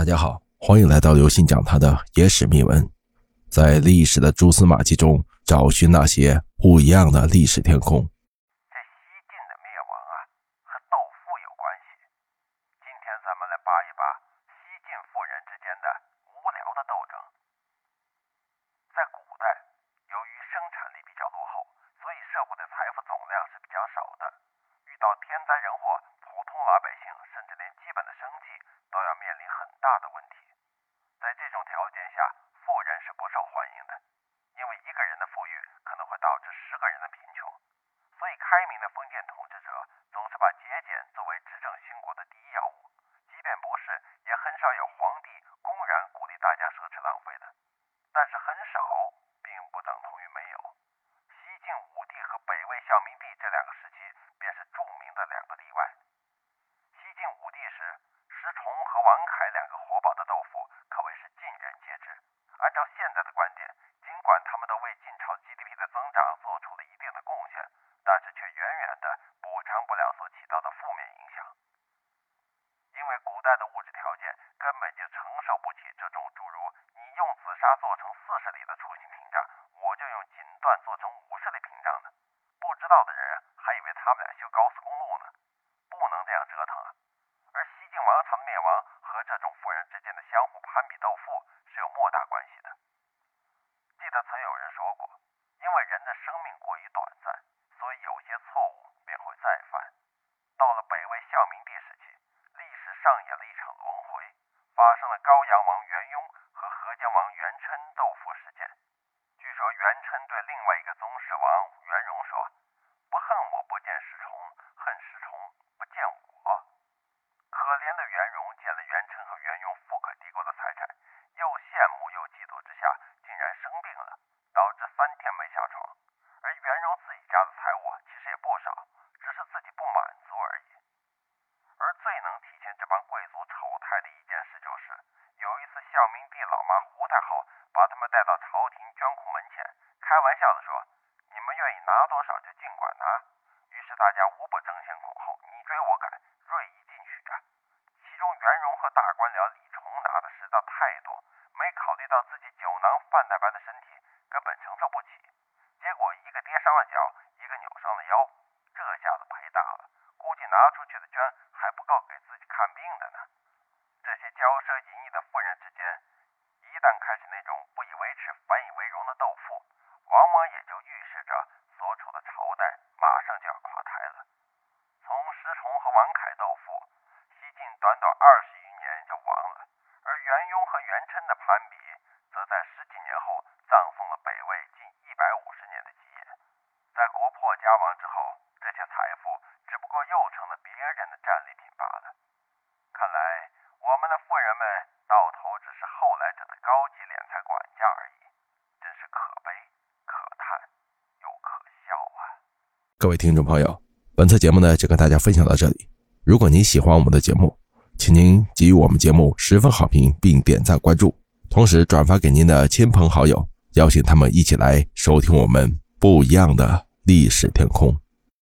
大家好，欢迎来到刘信讲他的野史秘闻，在历史的蛛丝马迹中找寻那些不一样的历史天空。这西晋的灭亡啊，和斗富有关系。今天咱们来扒一扒西晋富人之间的无聊的斗争。在古代，由于生产力比较落后，所以社会的财富总量是比较少的。遇到天灾人祸，普通老百姓甚至连基本的都要面临很大的问题。在这种条件下，富人是不受欢迎的，因为一个人的富裕可能会导致十个人的贫穷。所以，开明的封建统治者总是把节俭作为执政兴国的第一要务。即便不是，也很少有皇帝公然鼓励大家奢侈浪费的。但是，很少并不等同于没有。西晋武帝和北魏孝明帝这两个时期便是著名的两个例外。西晋武帝时，石崇和王恺两个活宝的豆腐可谓是尽人皆知。按照现在的观点，尽管他们都为晋朝 GDP 的增长做出了一定的贡献，但是却远远的补偿不了所起到的负面影响。因为古代的物质条件根本就承受不起这种诸如“你用紫砂做成四十里的出行屏障，我就用锦缎做成五十里屏障”的。不知道的人还以为他们俩修高速公路呢，不能这样折腾啊！而西晋王朝的灭亡和这种富人之间的相互攀比斗富是有莫大关系的。记得曾有人说过，因为人的生命过于短暂，所以有些错误便会再犯。到了北魏孝明帝时期，历史上演了一场轮回，发生了高阳王元雍和河间王元琛斗富事件。据说元琛对另外一个宗室王元荣说：“不恨我不见石崇，恨石崇不见我。”可怜的元荣见了元琛和元雍富可敌国的财产，又羡慕又嫉妒之下，竟然生病了，导致三天没下床。而元荣自己家的财物其实也不少，只是自己不满足而已。而最能体现这帮贵族丑态的一件事，就是有一次孝明帝老妈胡太后把他们带到朝廷捐库门前，开玩笑地说：“你们愿意拿多少就尽管拿。”于是大家无不争先恐后，你追我赶，锐意进取着。其中袁荣和大官僚李崇拿的实在太多，没考虑到自己酒囊饭袋般的身体根本承受不起，结果一个跌伤了脚，一个扭伤了腰，这下子赔大了，估计拿出去的捐还不够给自己看病的呢。这些骄奢淫逸的富人之间，一旦开始那种不以为耻反以为荣的斗富，往往也就预示着所处的朝代马上就要垮台了。从石崇和王恺斗富，西到二十余年就亡了，而元雍和元琛的攀比，则在十几年后葬送了北魏近一百五十年的基业。在国破家亡之后，这些财富只不过又成了别人的战利品罢了。看来我们的富人们到头只是后来者的高级敛财管家而已，真是可悲、可叹又可笑啊！各位听众朋友，本次节目呢就跟大家分享到这里。如果您喜欢我们的节目，请您给予我们节目十分好评，并点赞关注，同时转发给您的亲朋好友，邀请他们一起来收听我们不一样的历史天空。